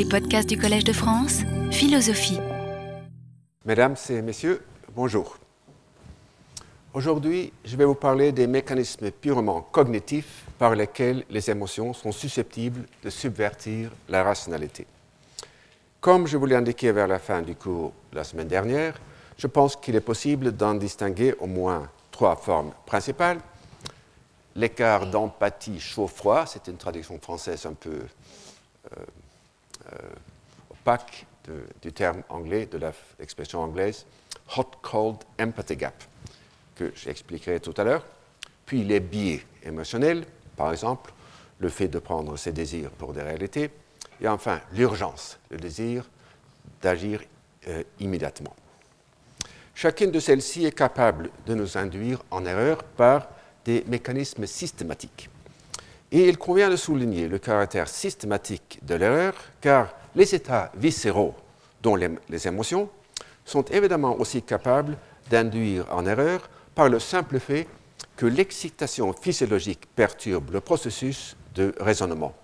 Les podcasts du Collège de France, philosophie. Mesdames et messieurs, bonjour. Aujourd'hui, je vais vous parler des mécanismes purement cognitifs par lesquels les émotions sont susceptibles de subvertir la rationalité. Comme je vous l'ai indiqué vers la fin du cours la semaine dernière, je pense qu'il est possible d'en distinguer au moins trois formes principales. L'écart d'empathie chaud-froid, c'est une traduction française un peu euh, euh, opaque du terme anglais, de l'expression anglaise, hot-cold empathy gap, que j'expliquerai tout à l'heure. Puis les biais émotionnels, par exemple, le fait de prendre ses désirs pour des réalités. Et enfin, l'urgence, le désir d'agir euh, immédiatement. Chacune de celles-ci est capable de nous induire en erreur par des mécanismes systématiques. Et il convient de souligner le caractère systématique de l'erreur, car les états viscéraux, dont les, émotions, sont évidemment aussi capables d'induire en erreur par le simple fait que l'excitation physiologique perturbe le processus de raisonnement.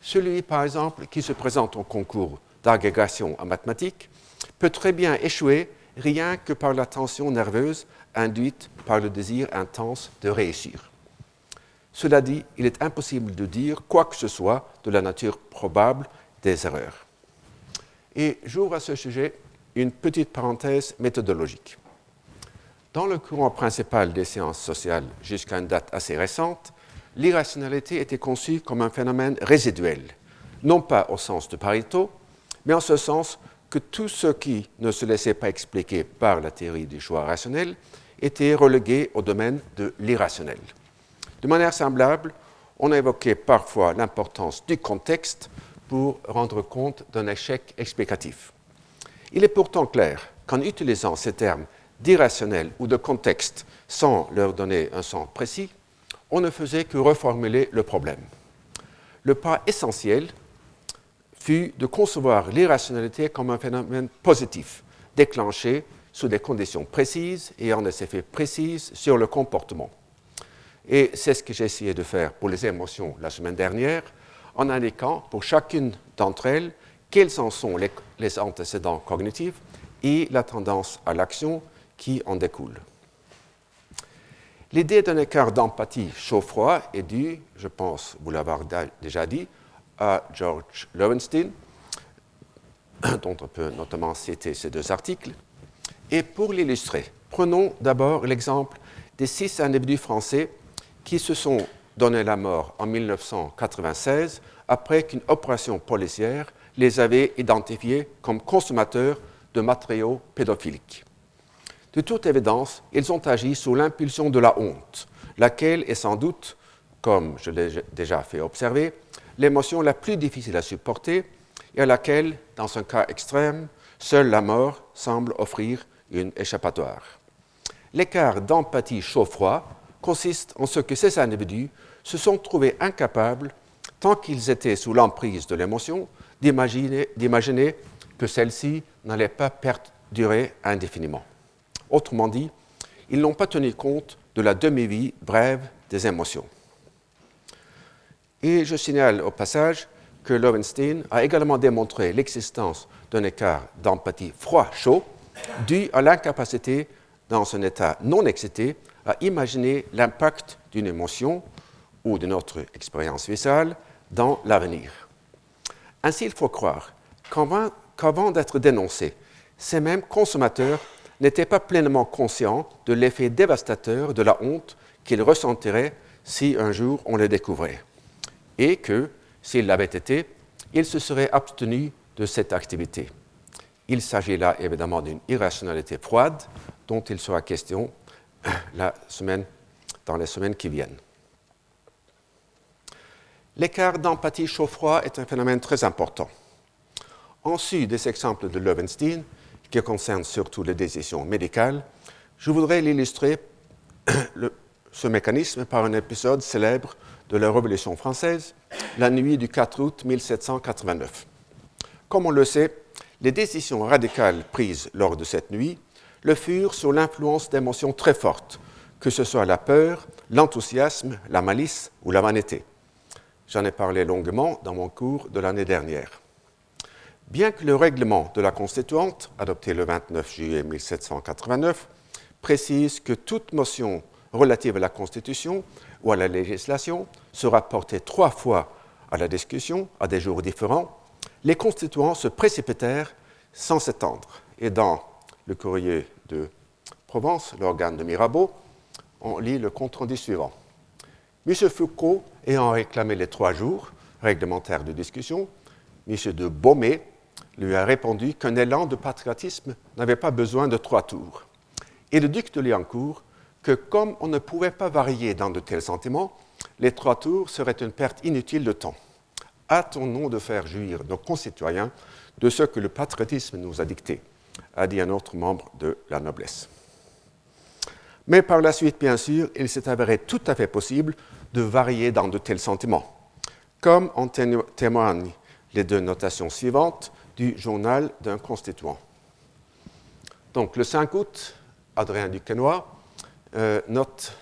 Celui, par exemple, qui se présente au concours d'agrégation en mathématiques peut très bien échouer rien que par la tension nerveuse induite par le désir intense de réussir. Cela dit, il est impossible de dire quoi que ce soit de la nature probable des erreurs. Et j'ouvre à ce sujet une petite parenthèse méthodologique. Dans le courant principal des sciences sociales jusqu'à une date assez récente, l'irrationalité était conçue comme un phénomène résiduel, non pas au sens de Pareto, mais en ce sens que tout ce qui ne se laissait pas expliquer par la théorie du choix rationnel était relégué au domaine de l'irrationnel. De manière semblable, on a évoqué parfois l'importance du contexte pour rendre compte d'un échec explicatif. Il est pourtant clair qu'en utilisant ces termes d'irrationnel ou de contexte sans leur donner un sens précis, on ne faisait que reformuler le problème. Le pas essentiel fut de concevoir l'irrationalité comme un phénomène positif, déclenché sous des conditions précises et en des effets précis sur le comportement. Et c'est ce que j'ai essayé de faire pour les émotions la semaine dernière, en indiquant pour chacune d'entre elles quels en sont les, antécédents cognitifs et la tendance à l'action qui en découle. L'idée d'un écart d'empathie chaud-froid est due, je pense vous l'avoir déjà dit, à George Lowenstein, dont on peut notamment citer ces deux articles. Et pour l'illustrer, prenons d'abord l'exemple des six individus français qui se sont donné la mort en 1996 après qu'une opération policière les avait identifiés comme consommateurs de matériaux pédophiliques. De toute évidence, ils ont agi sous l'impulsion de la honte, laquelle est sans doute, comme je l'ai déjà fait observer, l'émotion la plus difficile à supporter et à laquelle, dans un cas extrême, seule la mort semble offrir une échappatoire. L'écart d'empathie chaud-froid consiste en ce que ces individus se sont trouvés incapables, tant qu'ils étaient sous l'emprise de l'émotion, d'imaginer que celle-ci n'allait pas perdurer indéfiniment. Autrement dit, ils n'ont pas tenu compte de la demi-vie brève des émotions. Et je signale au passage que Lowenstein a également démontré l'existence d'un écart d'empathie froid-chaud dû à l'incapacité, dans un état non excité, à imaginer l'impact d'une émotion ou de notre expérience viscérale dans l'avenir. Ainsi, il faut croire qu'avant d'être dénoncés, ces mêmes consommateurs n'étaient pas pleinement conscients de l'effet dévastateur de la honte qu'ils ressentiraient si un jour on les découvrait, et que, s'ils l'avaient été, ils se seraient abstenus de cette activité. Il s'agit là évidemment d'une irrationalité froide dont il sera question la semaine, dans les semaines qui viennent. L'écart d'empathie chaud-froid est un phénomène très important. En sus des exemples de Lowenstein, qui concernent surtout les décisions médicales, je voudrais l'illustrer ce mécanisme par un épisode célèbre de la Révolution française, la nuit du 4 août 1789. Comme on le sait, les décisions radicales prises lors de cette nuit le furent sous l'influence d'émotions très fortes, que ce soit la peur, l'enthousiasme, la malice ou la vanité. J'en ai parlé longuement dans mon cours de l'année dernière. Bien que le règlement de la Constituante, adopté le 29 juillet 1789, précise que toute motion relative à la Constitution ou à la législation sera portée trois fois à la discussion à des jours différents, les constituants se précipitèrent sans s'étendre. Et dans le courrier de Provence, l'organe de Mirabeau, on lit le compte-rendu suivant. M. Foucault ayant réclamé les trois jours réglementaires de discussion, M. de Beaumay lui a répondu qu'un élan de patriotisme n'avait pas besoin de trois tours. Et le duc de Liancourt que comme on ne pouvait pas varier dans de tels sentiments, les trois tours seraient une perte inutile de temps. Hâtons-nous de faire jouir nos concitoyens de ce que le patriotisme nous a dicté, a dit un autre membre de la noblesse. Mais par la suite, bien sûr, il s'est avéré tout à fait possible de varier dans de tels sentiments, comme en témoignent les deux notations suivantes du journal d'un constituant. Donc, le 5 août, Adrien Duquesnoy euh, note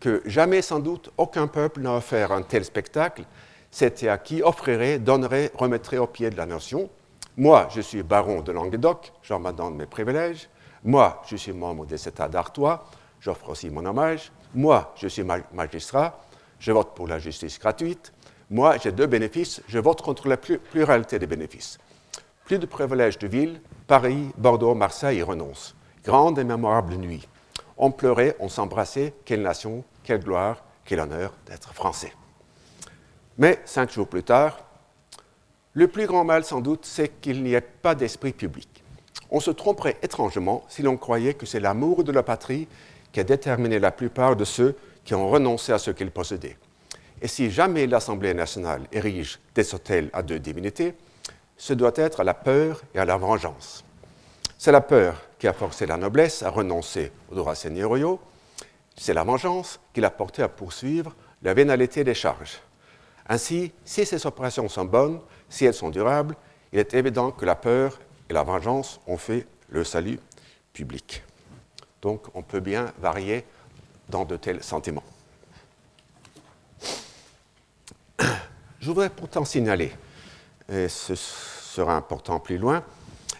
que jamais sans doute aucun peuple n'a offert un tel spectacle, c'était à qui offrirait, donnerait, remettrait au pied de la nation. Moi, je suis baron de Languedoc, j'en m'adonne mes privilèges. Moi, je suis membre des États d'Artois, j'offre aussi mon hommage. Moi, je suis magistrat, je vote pour la justice gratuite. Moi, j'ai deux bénéfices, je vote contre la pluralité des bénéfices. Plus de privilèges de ville, Paris, Bordeaux, Marseille y renoncent. Grande et mémorable nuit. On pleurait, on s'embrassait, quelle nation, quelle gloire, quel honneur d'être français. Mais cinq jours plus tard, le plus grand mal sans doute, c'est qu'il n'y ait pas d'esprit public. On se tromperait étrangement si l'on croyait que c'est l'amour de la patrie qui a déterminé la plupart de ceux qui ont renoncé à ce qu'ils possédaient. Et si jamais l'Assemblée nationale érige des hôtels à deux divinités, ce doit être à la peur et à la vengeance. C'est la peur qui a forcé la noblesse à renoncer aux droits seigneuriaux, c'est la vengeance qui l'a porté à poursuivre la vénalité des charges. Ainsi, si ces opérations sont bonnes, si elles sont durables, il est évident que la peur et la vengeance ont fait le salut public. Donc on peut bien varier dans de tels sentiments. Je voudrais pourtant signaler, et ce sera important plus loin,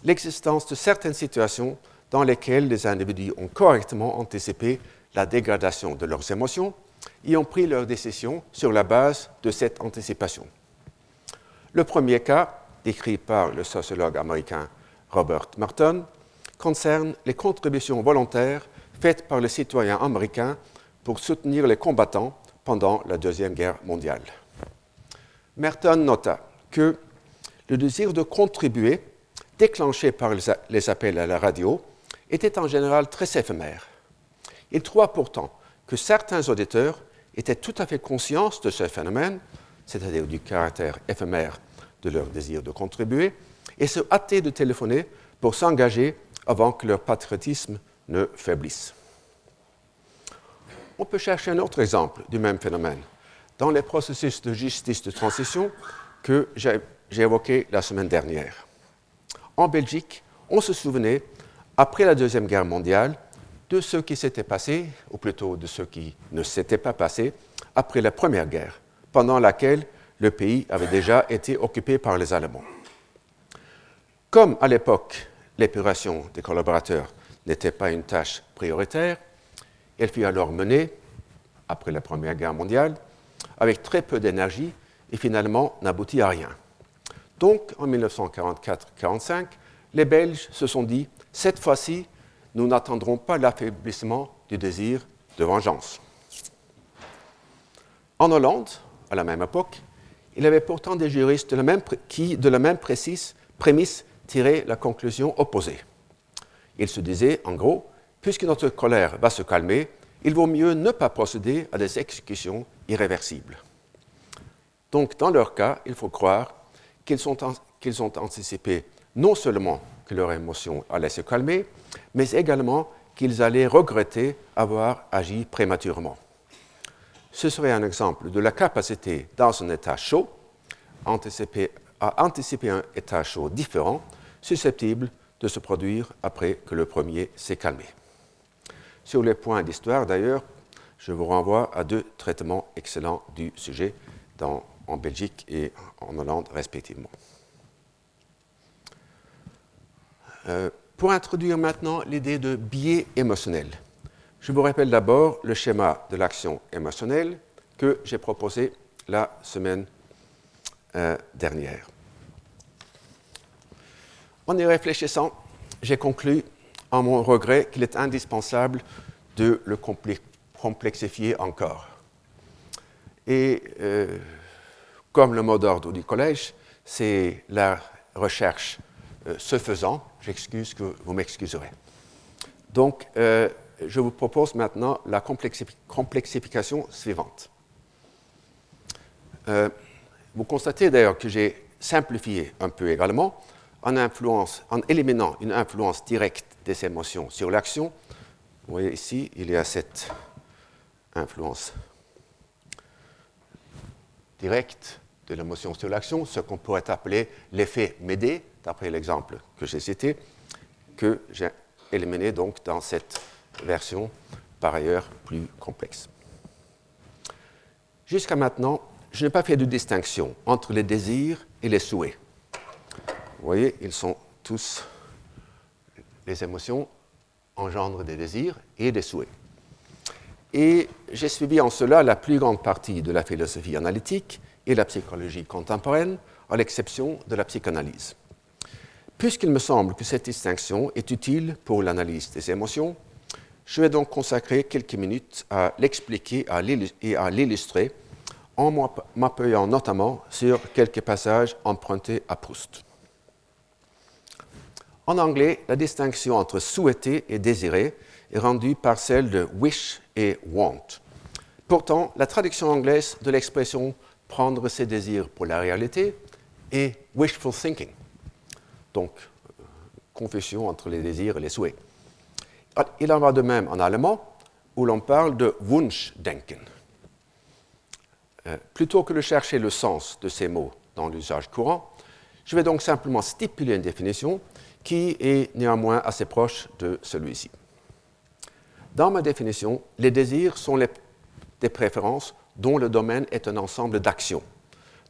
l'existence de certaines situations dans lesquelles les individus ont correctement anticipé la dégradation de leurs émotions et ont pris leurs décisions sur la base de cette anticipation. Le premier cas, décrit par le sociologue américain Robert Merton, concerne les contributions volontaires faites par les citoyens américains pour soutenir les combattants pendant la Deuxième Guerre mondiale. Merton nota que le désir de contribuer, déclenché par les appels à la radio, était en général très éphémère. Il trouva pourtant que certains auditeurs étaient tout à fait conscients de ce phénomène, c'est-à-dire du caractère éphémère de leur désir de contribuer, et se hâtaient de téléphoner pour s'engager avant que leur patriotisme ne faiblisse. On peut chercher un autre exemple du même phénomène dans les processus de justice de transition que j'ai évoqués la semaine dernière. En Belgique, on se souvenait, après la Deuxième Guerre mondiale, de ce qui s'était passé, ou plutôt de ce qui ne s'était pas passé, après la Première Guerre, pendant laquelle le pays avait déjà été occupé par les Allemands. Comme à l'époque, l'épuration des collaborateurs n'était pas une tâche prioritaire, elle fut alors menée, après la Première Guerre mondiale, avec très peu d'énergie et finalement n'aboutit à rien. Donc, en 1944-45, les Belges se sont dit, cette fois-ci, nous n'attendrons pas l'affaiblissement du désir de vengeance. En Hollande, à la même époque, il y avait pourtant des juristes de la même, qui, de la même précise prémisse, tiraient la conclusion opposée. Ils se disaient, en gros, puisque notre colère va se calmer, il vaut mieux ne pas procéder à des exécutions irréversibles. Donc, dans leur cas, il faut croire qu'ils ont anticipé non seulement que leur émotion allait se calmer, mais également qu'ils allaient regretter avoir agi prématurément. Ce serait un exemple de la capacité, dans un état chaud, à anticiper un état chaud différent, susceptible de se produire après que le premier s'est calmé. Sur les points d'histoire, d'ailleurs, je vous renvoie à deux traitements excellents du sujet en Belgique et en Hollande respectivement. Euh, pour introduire maintenant l'idée de biais émotionnel, je vous rappelle d'abord le schéma de l'action émotionnelle que j'ai proposé la semaine euh, dernière. En y réfléchissant, j'ai conclu en mon regret qu'il est indispensable de le complexifier encore. Et euh, comme le mot d'ordre du collège, c'est la recherche euh, se faisant, j'excuse que vous m'excuserez. Donc, je vous propose maintenant la complexification suivante. vous constatez d'ailleurs que j'ai simplifié un peu également en éliminant une influence directe des émotions sur l'action. Vous voyez ici, il y a cette influence directe de l'émotion sur l'action, ce qu'on pourrait appeler l'effet Médée, d'après l'exemple que j'ai cité, que j'ai éliminé donc dans cette version par ailleurs plus complexe. Jusqu'à maintenant, je n'ai pas fait de distinction entre les désirs et les souhaits. Vous voyez, ils sont tous, les émotions engendrent des désirs et des souhaits. Et j'ai suivi en cela la plus grande partie de la philosophie analytique et la psychologie contemporaine, à l'exception de la psychanalyse. Puisqu'il me semble que cette distinction est utile pour l'analyse des émotions, je vais donc consacrer quelques minutes à l'expliquer et à l'illustrer en m'appuyant notamment sur quelques passages empruntés à Proust. En anglais, la distinction entre souhaiter et désirer est rendue par celle de wish et want. Pourtant, la traduction anglaise de l'expression prendre ses désirs pour la réalité est wishful thinking. Donc, euh, confusion entre les désirs et les souhaits. Il en va de même en allemand, où l'on parle de Wunschdenken. Euh, plutôt que de chercher le sens de ces mots dans l'usage courant, je vais donc simplement stipuler une définition qui est néanmoins assez proche de celui-ci. Dans ma définition, les désirs sont des préférences dont le domaine est un ensemble d'actions,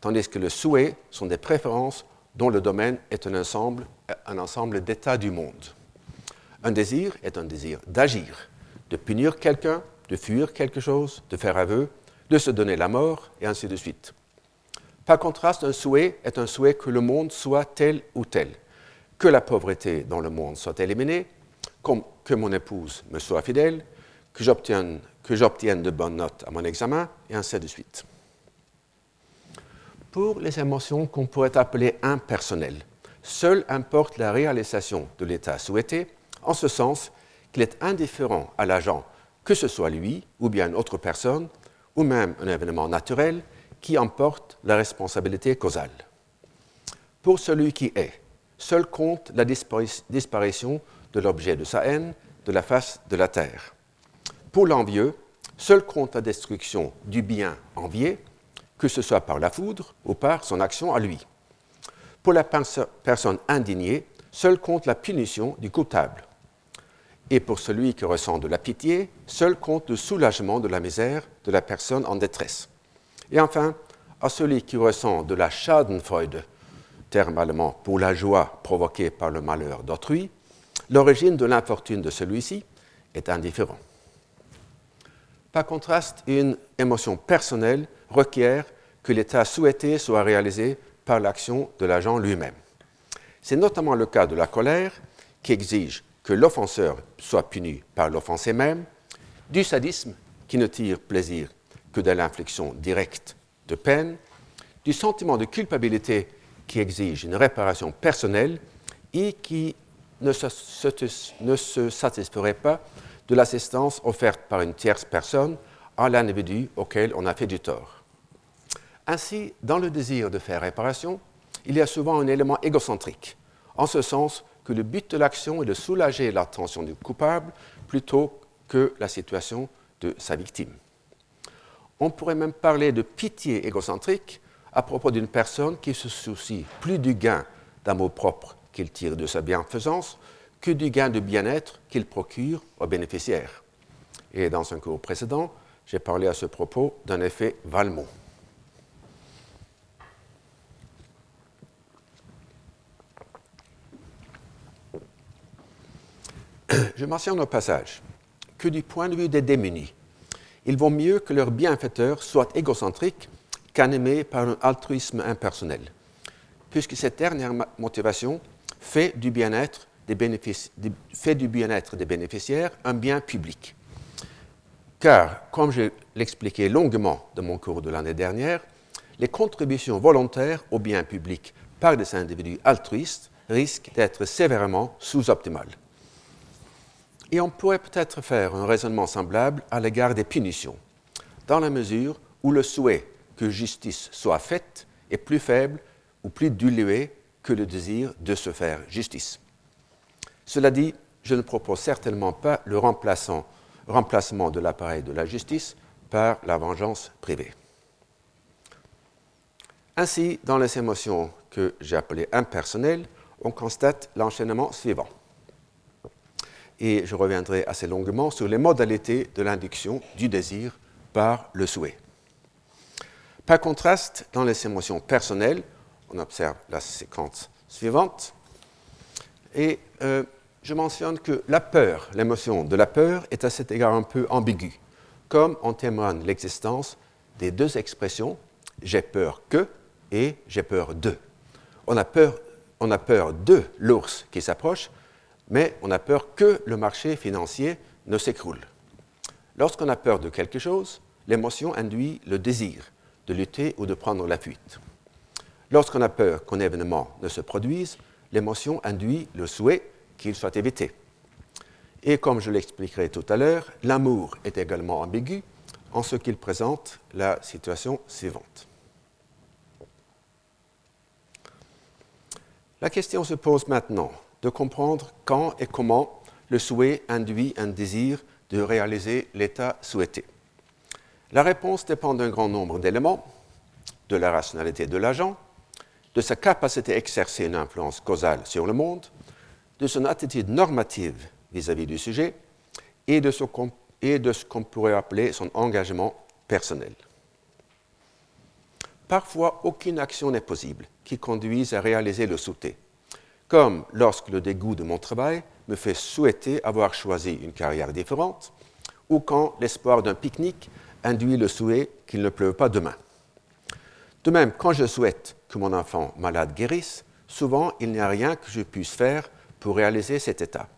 tandis que les souhaits sont des préférences dont le domaine est un ensemble d'états du monde. Un désir est un désir d'agir, de punir quelqu'un, de fuir quelque chose, de faire aveu, de se donner la mort, et ainsi de suite. Par contraste, un souhait est un souhait que le monde soit tel ou tel, que la pauvreté dans le monde soit éliminée, que mon épouse me soit fidèle, que j'obtienne, que j'obtienne de bonnes notes à mon examen, et ainsi de suite. Pour les émotions qu'on pourrait appeler impersonnelles, seule importe la réalisation de l'état souhaité, en ce sens qu'il est indifférent à l'agent, que ce soit lui ou bien une autre personne, ou même un événement naturel, qui emporte la responsabilité causale. Pour celui qui est, seul compte la disparition de l'objet de sa haine de la face de la terre. Pour l'envieux, seul compte la destruction du bien envié, que ce soit par la foudre ou par son action à lui. Pour la personne indignée, seul compte la punition du coupable. Et pour celui qui ressent de la pitié, seul compte le soulagement de la misère de la personne en détresse. Et enfin, à celui qui ressent de la Schadenfreude, terme allemand pour la joie provoquée par le malheur d'autrui, l'origine de l'infortune de celui-ci est indifférent. Par contraste, une émotion personnelle requiert que l'état souhaité soit réalisé par l'action de l'agent lui-même. C'est notamment le cas de la colère qui exige que l'offenseur soit puni par l'offensé même, du sadisme qui ne tire plaisir que de l'infliction directe de peine, du sentiment de culpabilité qui exige une réparation personnelle et qui ne se, satisferait pas de l'assistance offerte par une tierce personne à l'individu auquel on a fait du tort. Ainsi, dans le désir de faire réparation, il y a souvent un élément égocentrique, en ce sens que le but de l'action est de soulager l'attention du coupable plutôt que la situation de sa victime. On pourrait même parler de pitié égocentrique à propos d'une personne qui se soucie plus du gain d'amour propre qu'il tire de sa bienfaisance que du gain de bien-être qu'il procure aux bénéficiaires. Et dans un cours précédent, j'ai parlé à ce propos d'un effet Valmont. Je mentionne au passage que du point de vue des démunis, il vaut mieux que leur bienfaiteur soit égocentrique qu'animé par un altruisme impersonnel, puisque cette dernière motivation fait du bien-être des, bien des bénéficiaires un bien public. Car, comme je l'expliquais longuement dans mon cours de l'année dernière, les contributions volontaires au bien public par des individus altruistes risquent d'être sévèrement sous-optimales. Et on pourrait peut-être faire un raisonnement semblable à l'égard des punitions, dans la mesure où le souhait que justice soit faite est plus faible ou plus dilué que le désir de se faire justice. Cela dit, je ne propose certainement pas le remplacement de l'appareil de la justice par la vengeance privée. Ainsi, dans les émotions que j'ai appelées impersonnelles, on constate l'enchaînement suivant et je reviendrai assez longuement sur les modalités de l'induction du désir par le souhait. Par contraste, dans les émotions personnelles, on observe la séquence suivante, et euh, je mentionne que la peur, l'émotion de la peur, est à cet égard un peu ambiguë, comme en témoigne l'existence des deux expressions j'ai peur que et j'ai peur de. On a peur, on a peur de l'ours qui s'approche, mais on a peur que le marché financier ne s'écroule. Lorsqu'on a peur de quelque chose, l'émotion induit le désir de lutter ou de prendre la fuite. Lorsqu'on a peur qu'un événement ne se produise, l'émotion induit le souhait qu'il soit évité. Et comme je l'expliquerai tout à l'heure, l'amour est également ambigu en ce qu'il présente la situation suivante. La question se pose maintenant de comprendre quand et comment le souhait induit un désir de réaliser l'état souhaité. La réponse dépend d'un grand nombre d'éléments, de la rationalité de l'agent, de sa capacité à exercer une influence causale sur le monde, de son attitude normative vis-à-vis du sujet et de ce qu'on pourrait appeler son engagement personnel. Parfois, aucune action n'est possible qui conduise à réaliser le souhait, comme lorsque le dégoût de mon travail me fait souhaiter avoir choisi une carrière différente, ou quand l'espoir d'un pique-nique induit le souhait qu'il ne pleuve pas demain. De même, quand je souhaite que mon enfant malade guérisse, souvent il n'y a rien que je puisse faire pour réaliser cet état.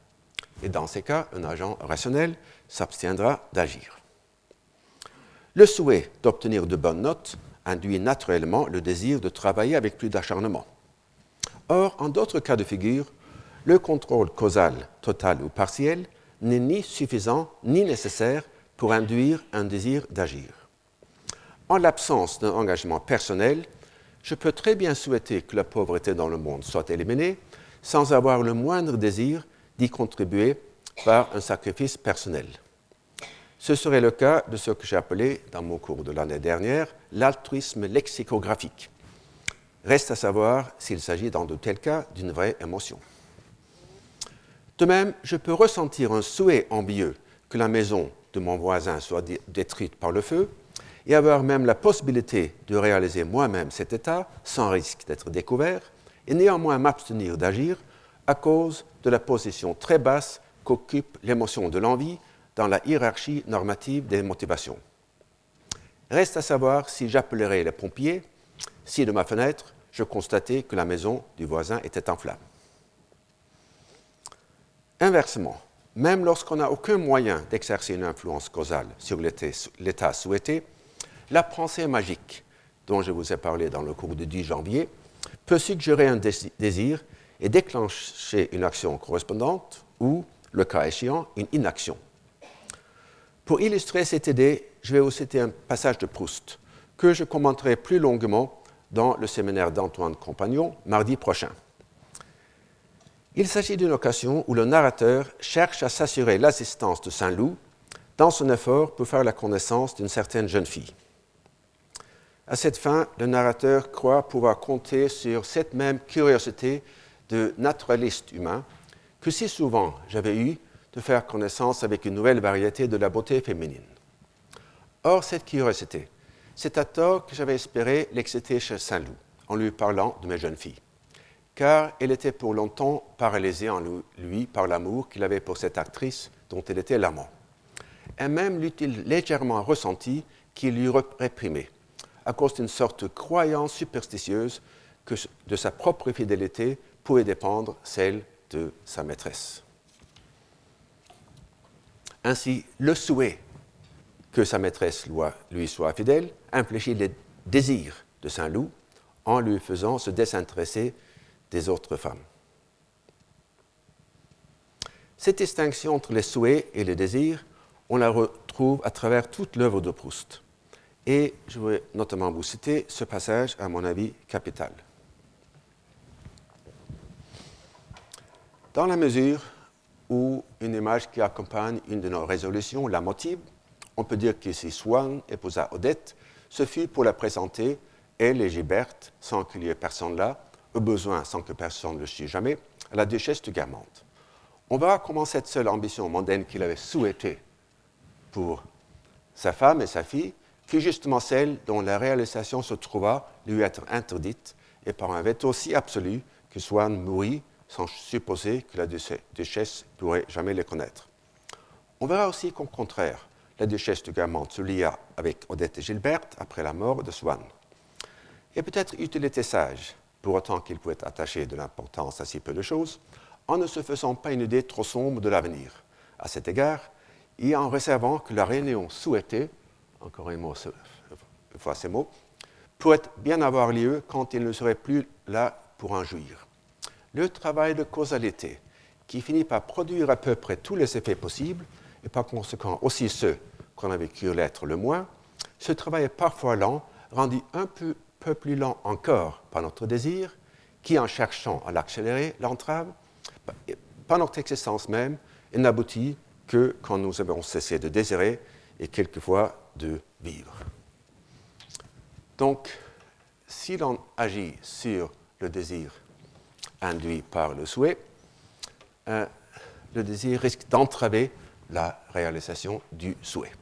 Et dans ces cas, un agent rationnel s'abstiendra d'agir. Le souhait d'obtenir de bonnes notes induit naturellement le désir de travailler avec plus d'acharnement. Or, en d'autres cas de figure, le contrôle causal total ou partiel n'est ni suffisant ni nécessaire pour induire un désir d'agir. En l'absence d'un engagement personnel, je peux très bien souhaiter que la pauvreté dans le monde soit éliminée sans avoir le moindre désir d'y contribuer par un sacrifice personnel. Ce serait le cas de ce que j'ai appelé, dans mon cours de l'année dernière, l'altruisme lexicographique. Reste à savoir s'il s'agit dans de tels cas d'une vraie émotion. De même, je peux ressentir un souhait envieux que la maison de mon voisin soit détruite par le feu et avoir même la possibilité de réaliser moi-même cet état sans risque d'être découvert et néanmoins m'abstenir d'agir à cause de la position très basse qu'occupe l'émotion de l'envie dans la hiérarchie normative des motivations. Reste à savoir si j'appellerai les pompiers si de ma fenêtre je constatai que la maison du voisin était en flammes. Inversement, même lorsqu'on n'a aucun moyen d'exercer une influence causale sur l'état souhaité, la pensée magique, dont je vous ai parlé dans le cours du 10 janvier, peut suggérer un désir et déclencher une action correspondante ou, le cas échéant, une inaction. Pour illustrer cette idée, je vais vous citer un passage de Proust que je commenterai plus longuement dans le séminaire d'Antoine Compagnon mardi prochain. Il s'agit d'une occasion où le narrateur cherche à s'assurer l'assistance de Saint-Loup dans son effort pour faire la connaissance d'une certaine jeune fille. À cette fin, le narrateur croit pouvoir compter sur cette même curiosité de naturaliste humain que si souvent j'avais eu de faire connaissance avec une nouvelle variété de la beauté féminine. Or, cette curiosité, c'est à tort que j'avais espéré l'exciter chez Saint-Loup en lui parlant de mes jeunes filles. car elle était pour longtemps paralysée en lui par l'amour qu'il avait pour cette actrice dont elle était l'amant. Et même l'eût-il légèrement ressenti qu'il lui réprimait, à cause d'une sorte de croyance superstitieuse que de sa propre fidélité pouvait dépendre celle de sa maîtresse. Ainsi, le souhait que sa maîtresse lui soit fidèle infléchit les désirs de Saint-Loup en lui faisant se désintéresser des autres femmes. Cette distinction entre les souhaits et les désirs, on la retrouve à travers toute l'œuvre de Proust. Et je vais notamment vous citer ce passage, à mon avis, capital. Dans la mesure où une image qui accompagne une de nos résolutions la motive, on peut dire que si Swann épousa Odette, ce fut pour la présenter, elle et Gilberte, sans qu'il y ait personne là, au besoin sans que personne ne le sût jamais, à la duchesse de Guermantes. On verra comment cette seule ambition mondaine qu'il avait souhaitée pour sa femme et sa fille fut justement celle dont la réalisation se trouva lui être interdite et par un veto si absolu que Swann mourut sans supposer que la duchesse pourrait jamais les connaître. On verra aussi qu'au contraire, la duchesse de Guermantes se lia avec Odette et Gilberte après la mort de Swann. Et peut-être eût-il été sage, pour autant qu'il pouvait attacher de l'importance à si peu de choses, en ne se faisant pas une idée trop sombre de l'avenir. À cet égard, et en réservant que la réunion souhaitée, encore un mot, une fois ces mots, pourrait bien avoir lieu quand il ne serait plus là pour en jouir. Le travail de causalité, qui finit par produire à peu près tous les effets possibles, et par conséquent aussi ceux qu'on avait cru l'être le moins, ce travail est parfois lent, rendu un peu, plus lent encore par notre désir, qui, en cherchant à l'accélérer, l'entrave, par notre existence même, et n'aboutit que quand nous avons cessé de désirer et quelquefois de vivre. Donc, si l'on agit sur le désir induit par le souhait, euh, le désir risque d'entraver la réalisation du souhait.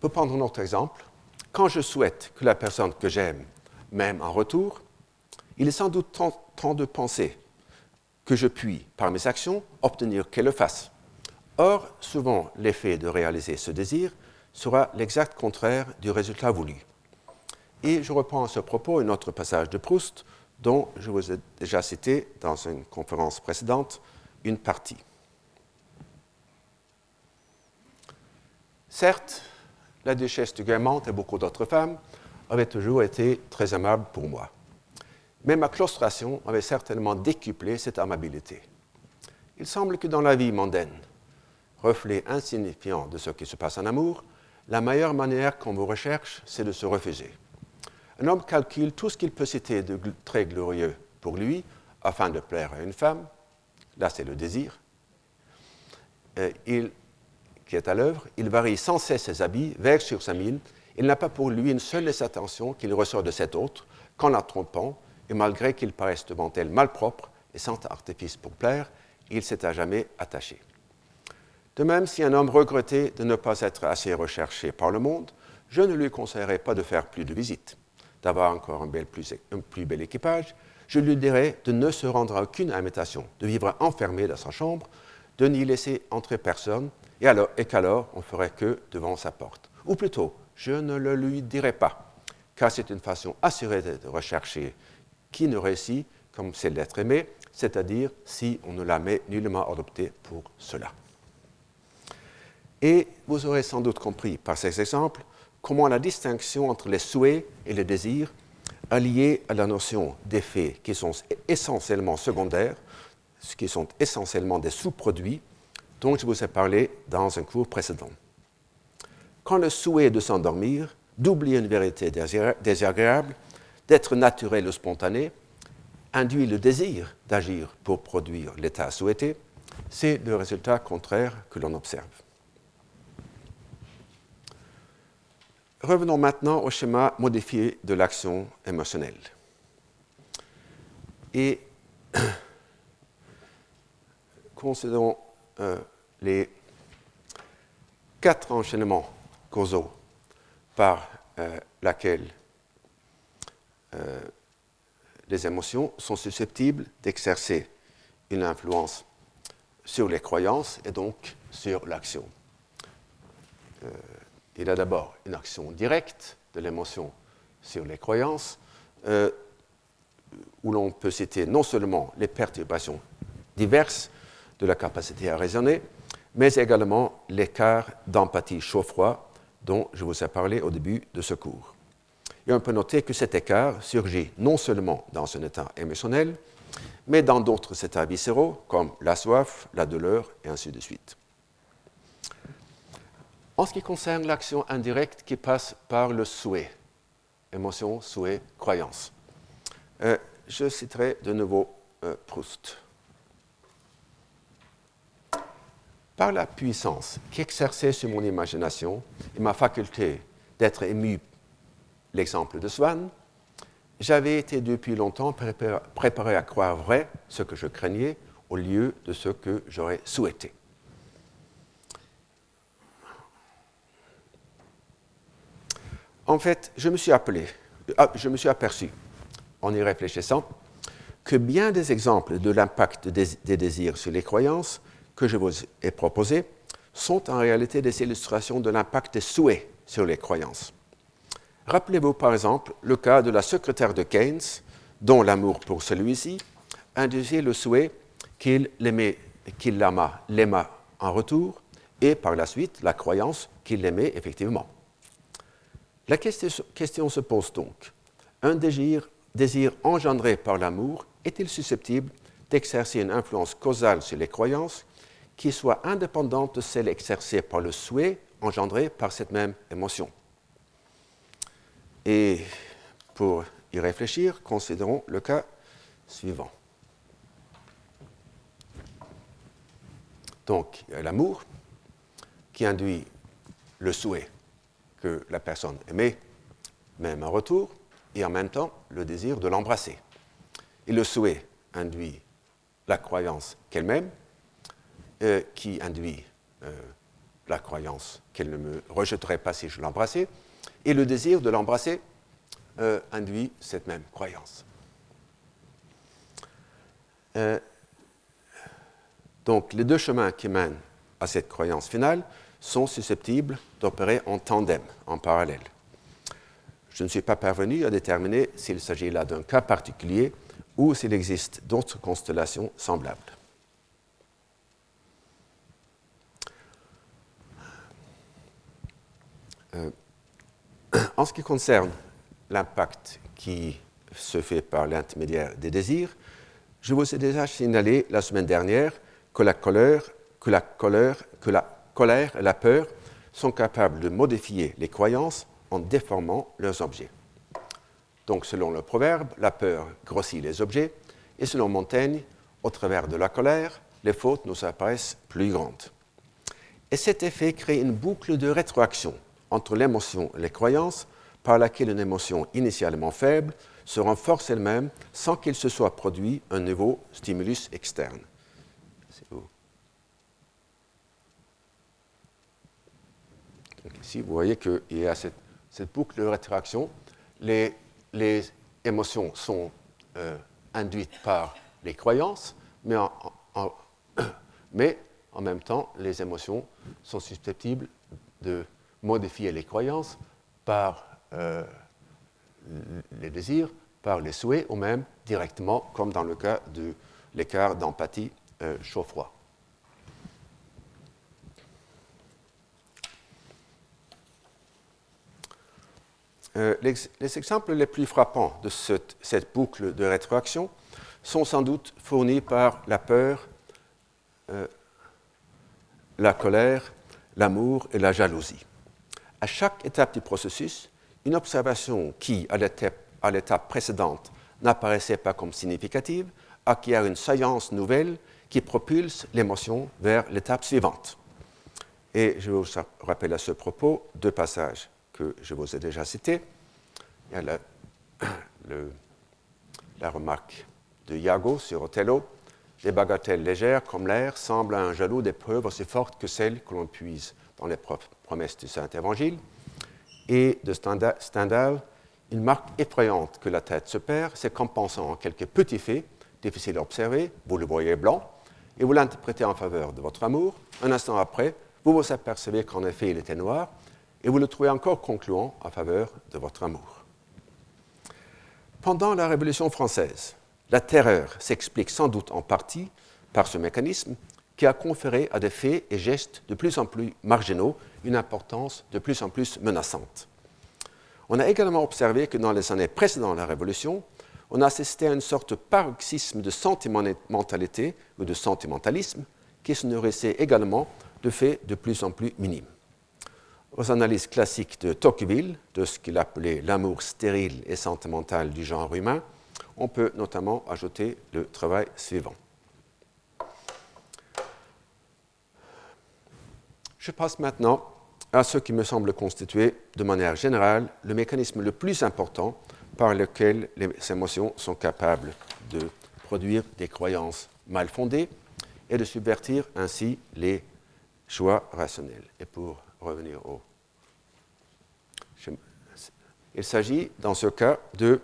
Pour prendre un autre exemple, quand je souhaite que la personne que j'aime m'aime en retour, il est sans doute temps de penser que je puis, par mes actions, obtenir qu'elle le fasse. Or, souvent, l'effet de réaliser ce désir sera l'exact contraire du résultat voulu. Et je reprends à ce propos un autre passage de Proust dont je vous ai déjà cité dans une conférence précédente une partie. Certes, la duchesse de Guermantes et beaucoup d'autres femmes avaient toujours été très aimables pour moi. Mais ma claustration avait certainement décuplé cette amabilité. Il semble que dans la vie mondaine, reflet insignifiant de ce qui se passe en amour, la meilleure manière qu'on vous recherche, c'est de se refuser. Un homme calcule tout ce qu'il peut citer de très glorieux pour lui afin de plaire à une femme. Là, c'est le désir. il, qui est à l'œuvre, il varie sans cesse ses habits, vers sur sa mine. Il n'a pas pour lui une seule des attentions qu'il ressort de cet autre qu'en la trompant, et malgré qu'il paraisse devant elle malpropre et sans artifice pour plaire, il s'est à jamais attaché. De même, si un homme regrettait de ne pas être assez recherché par le monde, je ne lui conseillerais pas de faire plus de visites d'avoir encore un, plus, bel équipage, je lui dirais de ne se rendre à aucune invitation, de vivre enfermé dans sa chambre, de n'y laisser entrer personne, et, alors, et qu'alors on ferait que devant sa porte. Ou plutôt, je ne le lui dirais pas, car c'est une façon assurée de rechercher qui ne réussit comme c'est l'être aimé, c'est-à-dire si on ne la met nullement adoptée pour cela. Et vous aurez sans doute compris par ces exemples comment la distinction entre les souhaits et les désirs alliés à la notion d'effets qui sont essentiellement secondaires, qui sont essentiellement des sous-produits, dont je vous ai parlé dans un cours précédent. Quand le souhait de s'endormir, d'oublier une vérité désagréable, d'être naturel ou spontané, induit le désir d'agir pour produire l'état souhaité, c'est le résultat contraire que l'on observe. Revenons maintenant au schéma modifié de l'action émotionnelle. Et considérons euh, les quatre enchaînements causaux par euh, lesquels euh, les émotions sont susceptibles d'exercer une influence sur les croyances et donc sur l'action. Il y a d'abord une action directe de l'émotion sur les croyances, où l'on peut citer non seulement les perturbations diverses de la capacité à raisonner, mais également l'écart d'empathie chaud-froid dont je vous ai parlé au début de ce cours. Et on peut noter que cet écart surgit non seulement dans un état émotionnel, mais dans d'autres états viscéraux, comme la soif, la douleur, et ainsi de suite. En ce qui concerne l'action indirecte qui passe par le souhait, émotion, souhait, croyance, euh, je citerai de nouveau euh, Proust. Par la puissance qu'exerçait sur mon imagination et ma faculté d'être ému, l'exemple de Swann, j'avais été depuis longtemps préparé à croire vrai ce que je craignais au lieu de ce que j'aurais souhaité. En fait, je me suis ah, je me suis aperçu, en y réfléchissant, que bien des exemples de l'impact des, désirs sur les croyances que je vous ai proposés sont en réalité des illustrations de l'impact des souhaits sur les croyances. Rappelez-vous par exemple le cas de la secrétaire de Keynes, dont l'amour pour celui-ci induisait le souhait qu'il l'aimait, qu'il l'aima en retour, et par la suite la croyance qu'il l'aimait effectivement. La question, se pose donc. Un désir, désir engendré par l'amour est-il susceptible d'exercer une influence causale sur les croyances qui soit indépendante de celle exercée par le souhait engendré par cette même émotion Et pour y réfléchir, considérons le cas suivant. Donc, l'amour qui induit le souhait que la personne aimait, même en retour, et en même temps le désir de l'embrasser. Et le souhait induit la croyance qu'elle m'aime, euh, qui induit euh, la croyance qu'elle ne me rejetterait pas si je l'embrassais, et le désir de l'embrasser euh, induit cette même croyance. donc les deux chemins qui mènent à cette croyance finale sont susceptibles d'opérer en tandem, en parallèle. Je ne suis pas parvenu à déterminer s'il s'agit là d'un cas particulier ou s'il existe d'autres constellations semblables. En ce qui concerne l'impact qui se fait par l'intermédiaire des désirs, je vous ai déjà signalé la semaine dernière que la colère, que la colère, que la colère et la peur sont capables de modifier les croyances en déformant leurs objets. Donc, selon le proverbe, la peur grossit les objets, et selon Montaigne, au travers de la colère, les fautes nous apparaissent plus grandes. Et cet effet crée une boucle de rétroaction entre l'émotion et les croyances, par laquelle une émotion initialement faible se renforce elle-même sans qu'il se soit produit un nouveau stimulus externe. ici, vous voyez qu'il y a cette, boucle de rétroaction. Les, émotions sont euh, induites par les croyances, mais en même temps, les émotions sont susceptibles de modifier les croyances par euh, les désirs, par les souhaits, ou même directement, comme dans le cas de l'écart d'empathie euh, chaud-froid. Euh, les, exemples les plus frappants de cette, boucle de rétroaction sont sans doute fournis par la peur, euh, la colère, l'amour et la jalousie. À chaque étape du processus, une observation qui, à l'étape précédente, n'apparaissait pas comme significative, acquiert une saillance nouvelle qui propulse l'émotion vers l'étape suivante. Et je vous rappelle à ce propos deux passages que je vous ai déjà cité. Il y a la, la remarque de Iago sur Othello. Des bagatelles légères comme l'air semblent à un jaloux des preuves aussi fortes que celles que l'on puise dans les promesses du Saint-Évangile. Et de Stendhal, une marque effrayante que la tête se perd, c'est qu'en pensant à quelques petits faits, difficiles à observer, vous le voyez blanc, et vous l'interprétez en faveur de votre amour. Un instant après, vous vous apercevez qu'en effet il était noir, et vous le trouvez encore concluant en faveur de votre amour. Pendant la Révolution française, la terreur s'explique sans doute en partie par ce mécanisme qui a conféré à des faits et gestes de plus en plus marginaux une importance de plus en plus menaçante. On a également observé que dans les années précédant la Révolution, on a assisté à une sorte de paroxysme de sentimentalité ou de sentimentalisme qui se nourrissait également de faits de plus en plus minimes. Aux analyses classiques de Tocqueville, de ce qu'il appelait l'amour stérile et sentimental du genre humain, on peut notamment ajouter le travail suivant. Je passe maintenant à ce qui me semble constituer, de manière générale, le mécanisme le plus important par lequel les émotions sont capables de produire des croyances mal fondées et de subvertir ainsi les choix rationnels. Et pour revenir au... Il s'agit dans ce cas de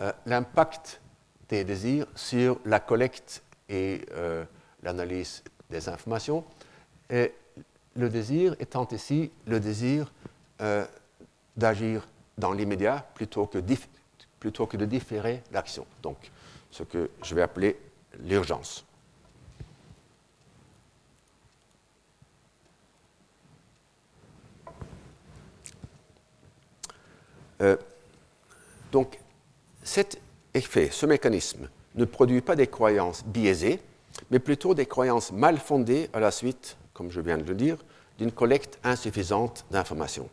euh, l'impact des désirs sur la collecte et euh, l'analyse des informations. Et le désir étant ici le désir euh, d'agir dans l'immédiat plutôt que, de différer l'action. Donc, ce que je vais appeler l'urgence. Euh, donc, cet effet, ce mécanisme, ne produit pas des croyances biaisées, mais plutôt des croyances mal fondées à la suite, comme je viens de le dire, d'une collecte insuffisante d'informations.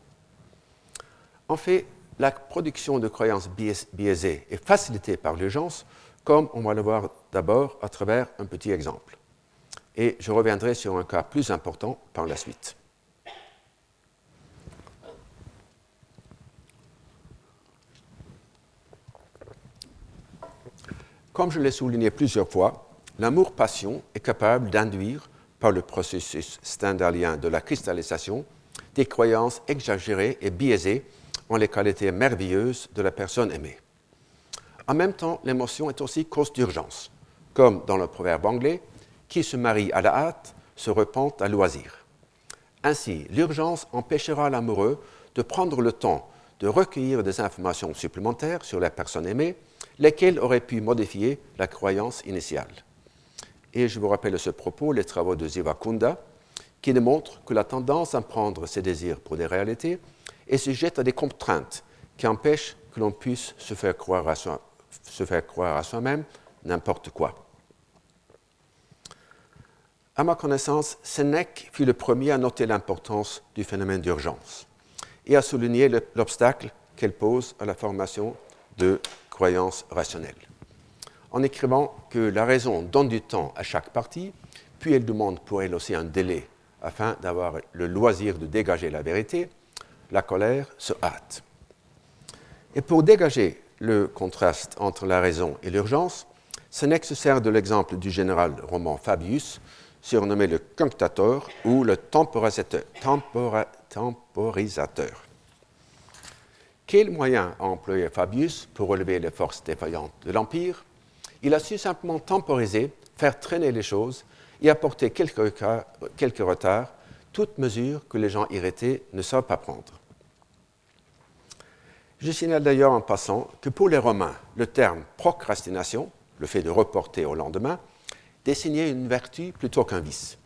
En fait, la production de croyances biaisées est facilitée par l'urgence, comme on va le voir d'abord à travers un petit exemple. Et je reviendrai sur un cas plus important par la suite. Comme je l'ai souligné plusieurs fois, l'amour-passion est capable d'induire par le processus standardien de la cristallisation des croyances exagérées et biaisées en les qualités merveilleuses de la personne aimée. En même temps, l'émotion est aussi cause d'urgence, comme dans le proverbe anglais, qui se marie à la hâte se repent à loisir. Ainsi, l'urgence empêchera l'amoureux de prendre le temps de recueillir des informations supplémentaires sur la personne aimée, lesquelles auraient pu modifier la croyance initiale. Et je vous rappelle à ce propos les travaux de Zivakunda, qui démontrent que la tendance à prendre ses désirs pour des réalités est sujette à des contraintes qui empêchent que l'on puisse se faire croire à, soi-même n'importe quoi. À ma connaissance, Sénèque fut le premier à noter l'importance du phénomène d'urgence et à souligner l'obstacle qu'elle pose à la formation de croyances rationnelles en écrivant que la raison donne du temps à chaque partie, puis elle demande pour elle aussi un délai afin d'avoir le loisir de dégager la vérité, la colère se hâte. Et pour dégager le contraste entre la raison et l'urgence, Sénèque se sert de l'exemple du général roman Fabius, surnommé le cunctator ou le temporisateur. temporisateur. Quel moyen a employé Fabius pour relever les forces défaillantes de l'Empire? Il a su simplement temporiser, faire traîner les choses et apporter quelques, retards, toutes mesures que les gens irrités ne savent pas prendre. Je signale d'ailleurs en passant que pour les Romains, le terme procrastination, le fait de reporter au lendemain, désignait une vertu plutôt qu'un vice.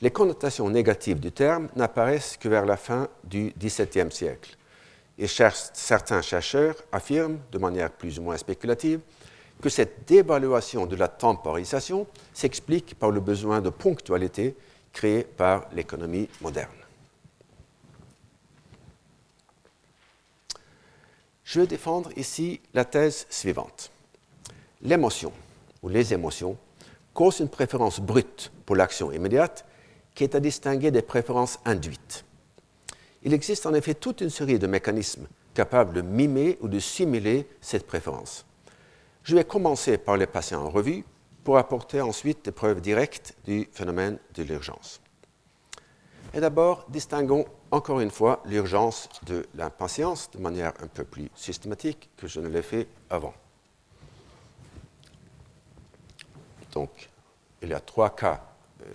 Les connotations négatives du terme n'apparaissent que vers la fin du XVIIe siècle. Et certains chercheurs affirment, de manière plus ou moins spéculative, que cette dévaluation de la temporisation s'explique par le besoin de ponctualité créé par l'économie moderne. Je vais défendre ici la thèse suivante. L'émotion, ou les émotions, causent une préférence brute pour l'action immédiate qui est à distinguer des préférences induites. Il existe en effet toute une série de mécanismes capables de mimer ou de simuler cette préférence. Je vais commencer par les passer en revue pour apporter ensuite des preuves directes du phénomène de l'urgence. Et d'abord, distinguons encore une fois l'urgence de l'impatience de manière un peu plus systématique que je ne l'ai fait avant. Donc, il y a trois cas euh,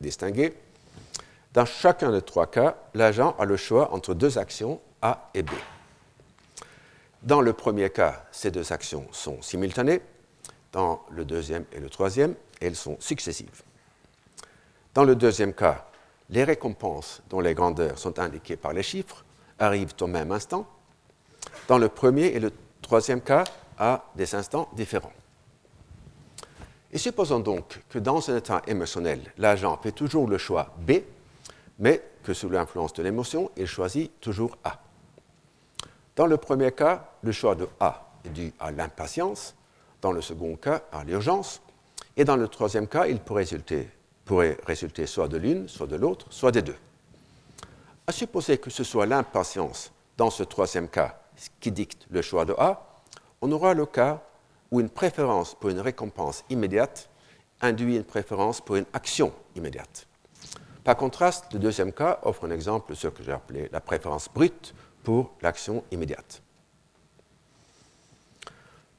distingués. Dans chacun des trois cas, l'agent a le choix entre deux actions A et B. Dans le premier cas, ces deux actions sont simultanées. Dans le deuxième et le troisième, elles sont successives. Dans le deuxième cas, les récompenses dont les grandeurs sont indiquées par les chiffres arrivent au même instant. Dans le premier et le troisième cas, à des instants différents. Et supposons donc que dans un état émotionnel, l'agent fait toujours le choix B, mais que sous l'influence de l'émotion, il choisit toujours A. Dans le premier cas, le choix de A est dû à l'impatience, dans le second cas, à l'urgence, et dans le troisième cas, il pourrait résulter, soit de l'une, soit de l'autre, soit des deux. À supposer que ce soit l'impatience, dans ce troisième cas, qui dicte le choix de A, on aura le cas où une préférence pour une récompense immédiate induit une préférence pour une action immédiate. Par contraste, le deuxième cas offre un exemple de ce que j'ai appelé la préférence brute pour l'action immédiate.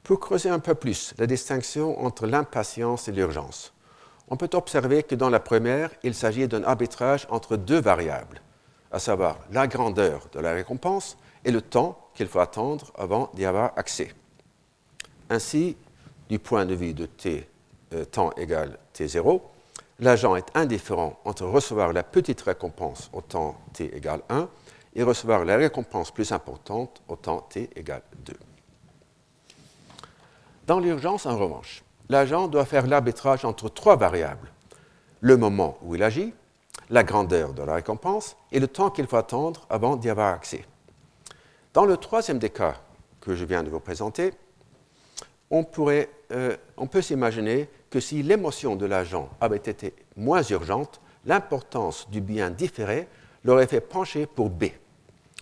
Pour creuser un peu plus la distinction entre l'impatience et l'urgence, on peut observer que dans la première, il s'agit d'un arbitrage entre deux variables, à savoir la grandeur de la récompense et le temps qu'il faut attendre avant d'y avoir accès. Ainsi, du point de vue de t euh, temps égal t0, l'agent est indifférent entre recevoir la petite récompense au temps t égale 1 et recevoir la récompense plus importante au temps t égale 2. Dans l'urgence, en revanche, l'agent doit faire l'arbitrage entre trois variables le moment où il agit, la grandeur de la récompense et le temps qu'il faut attendre avant d'y avoir accès. Dans le troisième des cas que je viens de vous présenter, on, pourrait, euh, on peut s'imaginer que si l'émotion de l'agent avait été moins urgente, l'importance du bien différé l'aurait fait pencher pour B.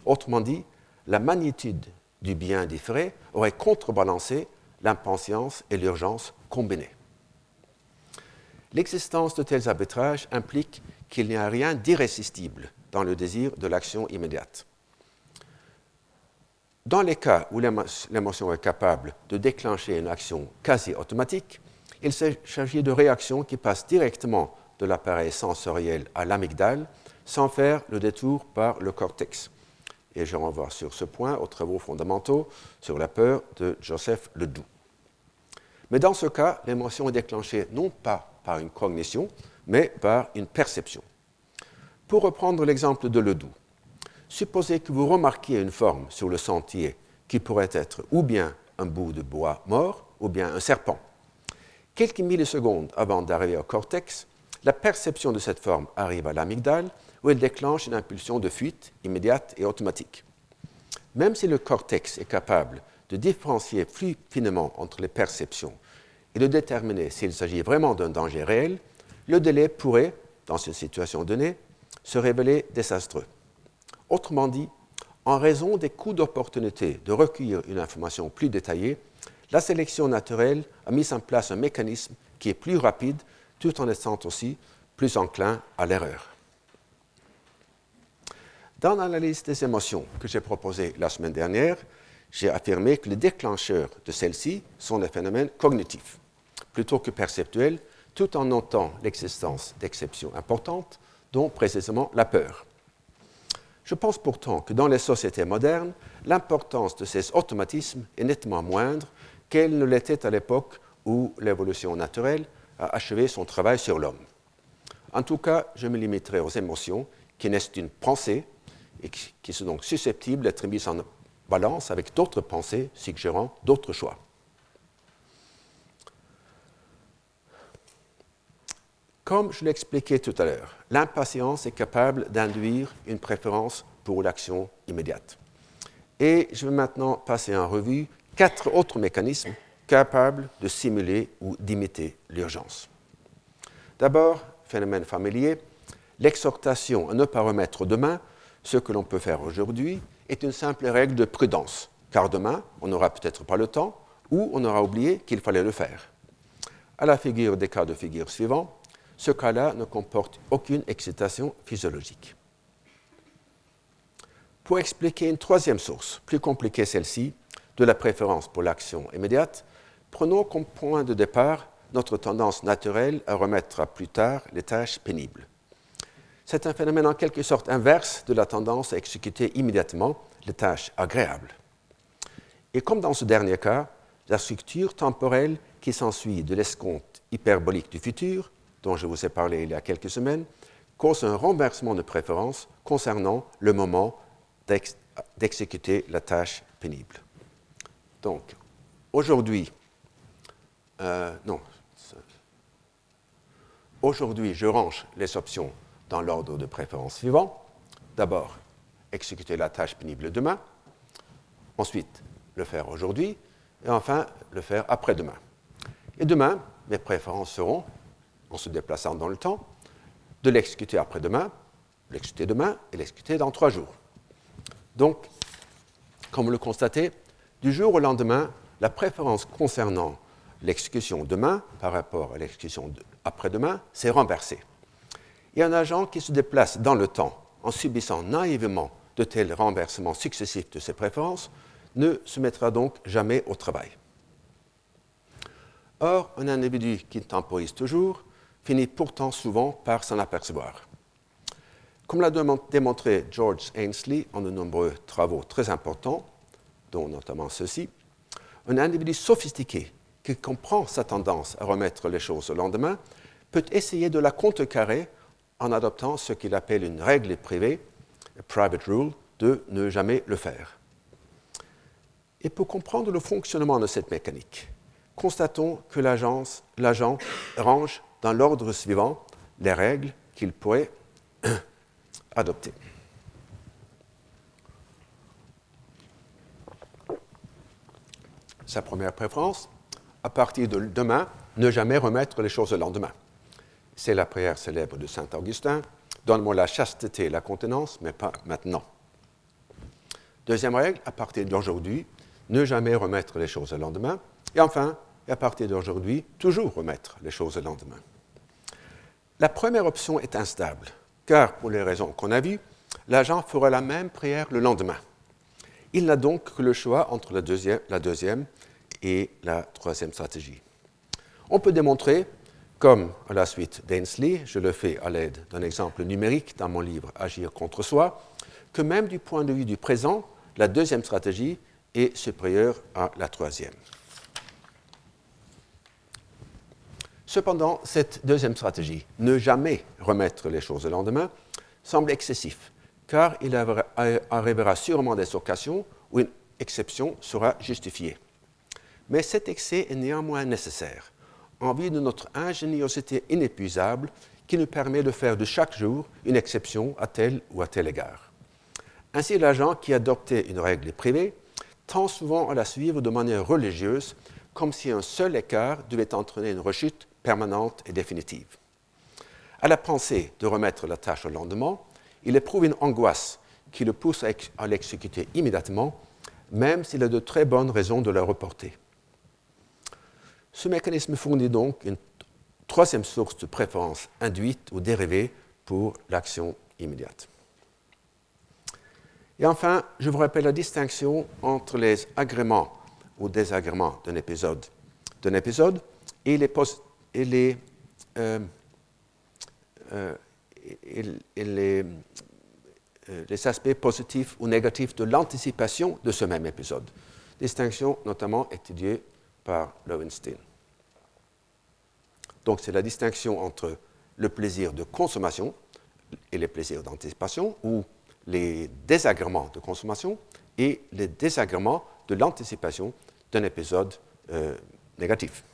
Autrement dit, la magnitude du bien différé aurait contrebalancé l'impatience et l'urgence combinées. L'existence de tels arbitrages implique qu'il n'y a rien d'irrésistible dans le désir de l'action immédiate. Dans les cas où l'émotion est capable de déclencher une action quasi automatique, il s'agit de réactions qui passent directement de l'appareil sensoriel à l'amygdale sans faire le détour par le cortex. Et je renvoie sur ce point aux travaux fondamentaux sur la peur de Joseph Ledoux. Mais dans ce cas, l'émotion est déclenchée non pas par une cognition, mais par une perception. Pour reprendre l'exemple de Ledoux, supposez que vous remarquiez une forme sur le sentier qui pourrait être ou bien un bout de bois mort ou bien un serpent. Quelques millisecondes avant d'arriver au cortex, la perception de cette forme arrive à l'amygdale où elle déclenche une impulsion de fuite immédiate et automatique. Même si le cortex est capable de différencier plus finement entre les perceptions et de déterminer s'il s'agit vraiment d'un danger réel, le délai pourrait, dans une situation donnée, se révéler désastreux. Autrement dit, en raison des coûts d'opportunité de recueillir une information plus détaillée, la sélection naturelle a mis en place un mécanisme qui est plus rapide tout en étant aussi plus enclin à l'erreur. Dans l'analyse des émotions que j'ai proposée la semaine dernière, j'ai affirmé que les déclencheurs de celles-ci sont des phénomènes cognitifs, plutôt que perceptuels, tout en notant l'existence d'exceptions importantes, dont précisément la peur. Je pense pourtant que dans les sociétés modernes, l'importance de ces automatismes est nettement moindre qu'elle ne l'était à l'époque où l'évolution naturelle a achevé son travail sur l'homme. En tout cas, je me limiterai aux émotions qui naissent d'une pensée et qui sont donc susceptibles d'être mises en balance avec d'autres pensées suggérant d'autres choix. Comme je l'expliquais tout à l'heure, l'impatience est capable d'induire une préférence pour l'action immédiate. Et je vais maintenant passer en revue quatre autres mécanismes capables de simuler ou d'imiter l'urgence. D'abord, phénomène familier, l'exhortation à ne pas remettre demain ce que l'on peut faire aujourd'hui est une simple règle de prudence, car demain, on n'aura peut-être pas le temps ou on aura oublié qu'il fallait le faire. À la figure des cas de figure suivants, ce cas-là ne comporte aucune excitation physiologique. Pour expliquer une troisième source, plus compliquée celle-ci, de la préférence pour l'action immédiate, prenons comme point de départ notre tendance naturelle à remettre à plus tard les tâches pénibles. C'est un phénomène en quelque sorte inverse de la tendance à exécuter immédiatement les tâches agréables. Et comme dans ce dernier cas, la structure temporelle qui s'ensuit de l'escompte hyperbolique du futur, dont je vous ai parlé il y a quelques semaines, cause un renversement de préférence concernant le moment d'exécuter la tâche pénible. Donc, aujourd'hui, euh, non, aujourd'hui, je range les options dans l'ordre de préférence suivant. D'abord, exécuter la tâche pénible demain. Ensuite, le faire aujourd'hui. Et enfin, le faire après-demain. Et demain, mes préférences seront, en se déplaçant dans le temps, de l'exécuter après-demain, l'exécuter demain et l'exécuter dans trois jours. Donc, comme vous le constatez, du jour au lendemain, la préférence concernant l'exécution demain par rapport à l'exécution après-demain s'est renversée. Et un agent qui se déplace dans le temps en subissant naïvement de tels renversements successifs de ses préférences ne se mettra donc jamais au travail. Or, un individu qui temporise toujours finit pourtant souvent par s'en apercevoir. Comme l'a démontré George Ainsley en de nombreux travaux très importants, dont notamment ceux-ci, un individu sophistiqué qui comprend sa tendance à remettre les choses au lendemain peut essayer de la contrecarrer en adoptant ce qu'il appelle une règle privée, a private rule, de ne jamais le faire. Et pour comprendre le fonctionnement de cette mécanique, constatons que l'agent range dans l'ordre suivant les règles qu'il pourrait adopter. Sa première préférence, à partir de demain, ne jamais remettre les choses au lendemain. C'est la prière célèbre de Saint Augustin. Donne-moi la chasteté et la contenance, mais pas maintenant. Deuxième règle, à partir d'aujourd'hui, ne jamais remettre les choses au lendemain. Et enfin, à partir d'aujourd'hui, toujours remettre les choses au lendemain. La première option est instable, car pour les raisons qu'on a vues, l'agent fera la même prière le lendemain. Il n'a donc que le choix entre la deuxième, la deuxième et la troisième stratégie. On peut démontrer comme à la suite d'Ainsley, je le fais à l'aide d'un exemple numérique dans mon livre Agir contre soi, que même du point de vue du présent, la deuxième stratégie est supérieure à la troisième. Cependant, cette deuxième stratégie, ne jamais remettre les choses au lendemain, semble excessif, car il arrivera sûrement des occasions où une exception sera justifiée. Mais cet excès est néanmoins nécessaire en vue de notre ingéniosité inépuisable qui nous permet de faire de chaque jour une exception à tel ou à tel égard. Ainsi, l'agent qui adoptait une règle privée tend souvent à la suivre de manière religieuse, comme si un seul écart devait entraîner une rechute permanente et définitive. À la pensée de remettre la tâche au lendemain, il éprouve une angoisse qui le pousse à l'exécuter immédiatement, même s'il a de très bonnes raisons de la reporter. Ce mécanisme fournit donc une troisième source de préférence induite ou dérivée pour l'action immédiate. Et enfin, je vous rappelle la distinction entre les agréments ou désagréments d'un épisode, et les, aspects positifs ou négatifs de l'anticipation de ce même épisode. Distinction notamment étudiée par Lowenstein. Donc c'est la distinction entre le plaisir de consommation et les plaisirs d'anticipation, ou les désagréments de consommation et les désagréments de l'anticipation d'un épisode euh, négatif.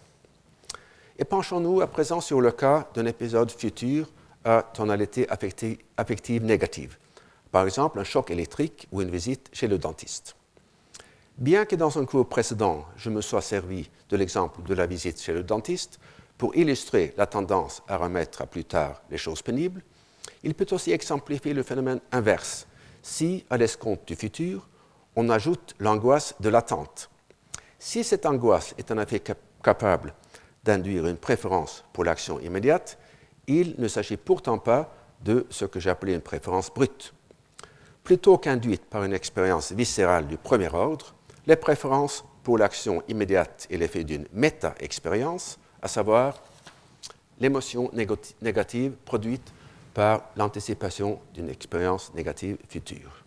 Et penchons-nous à présent sur le cas d'un épisode futur à tonalité affective négative, par exemple un choc électrique ou une visite chez le dentiste. Bien que dans un cours précédent, je me sois servi de l'exemple de la visite chez le dentiste pour illustrer la tendance à remettre à plus tard les choses pénibles, il peut aussi exemplifier le phénomène inverse, si, à l'escompte du futur, on ajoute l'angoisse de l'attente. Si cette angoisse est en effet capable d'induire une préférence pour l'action immédiate, il ne s'agit pourtant pas de ce que j'appelais une préférence brute. plutôt qu'induites par une expérience viscérale du premier ordre, les préférences pour l'action immédiate et l'effet d'une méta-expérience, à savoir l'émotion négative produite par l'anticipation d'une expérience négative future.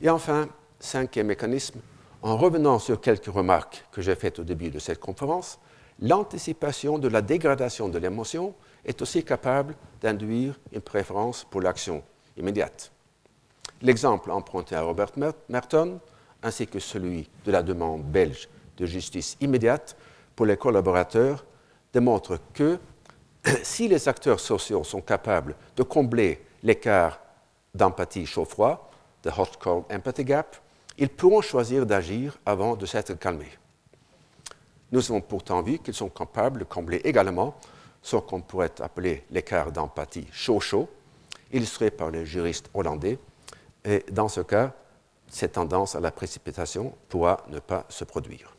Et enfin, cinquième mécanisme, en revenant sur quelques remarques que j'ai faites au début de cette conférence, l'anticipation de la dégradation de l'émotion est aussi capable d'induire une préférence pour l'action immédiate. L'exemple emprunté à Robert Merton, ainsi que celui de la demande belge de justice immédiate pour les collaborateurs, démontre que si les acteurs sociaux sont capables de combler l'écart d'empathie chaud-froid, the hot-cold empathy gap, ils pourront choisir d'agir avant de s'être calmés. Nous avons pourtant vu qu'ils sont capables de combler également ce qu'on pourrait appeler l'écart d'empathie chaud-chaud, illustré par les juristes hollandais, et dans ce cas, cette tendance à la précipitation pourra ne pas se produire.